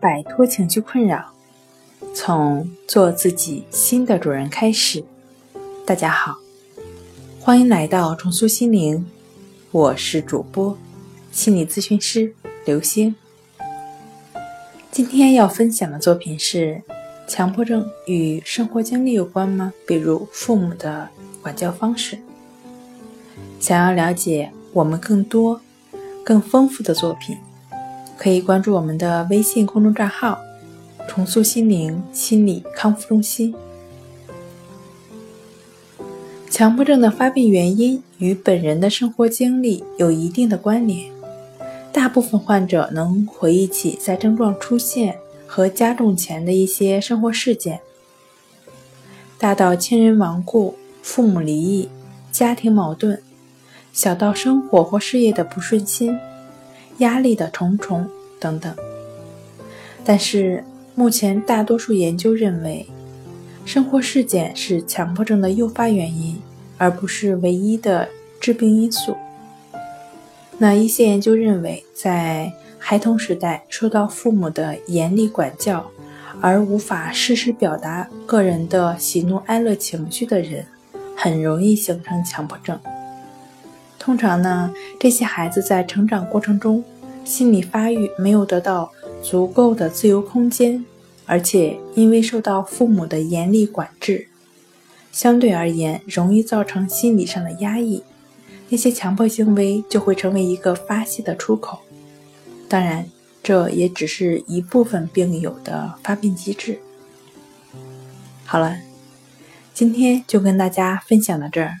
摆脱情绪困扰，从做自己新的主人开始。大家好，欢迎来到重塑心灵，我是主播心理咨询师刘星。今天要分享的作品是：强迫症与生活经历有关吗？比如父母的管教方式。想要了解我们更多、更丰富的作品。可以关注我们的微信公众账号“重塑心灵心理康复中心”。强迫症的发病原因与本人的生活经历有一定的关联。大部分患者能回忆起在症状出现和加重前的一些生活事件，大到亲人亡故、父母离异、家庭矛盾，小到生活或事业的不顺心。压力的重重等等，但是目前大多数研究认为，生活事件是强迫症的诱发原因，而不是唯一的致病因素。那一些研究认为，在孩童时代受到父母的严厉管教，而无法适时表达个人的喜怒哀乐情绪的人，很容易形成强迫症。通常呢，这些孩子在成长过程中，心理发育没有得到足够的自由空间，而且因为受到父母的严厉管制，相对而言容易造成心理上的压抑，那些强迫行为就会成为一个发泄的出口。当然，这也只是一部分病友的发病机制。好了，今天就跟大家分享到这儿。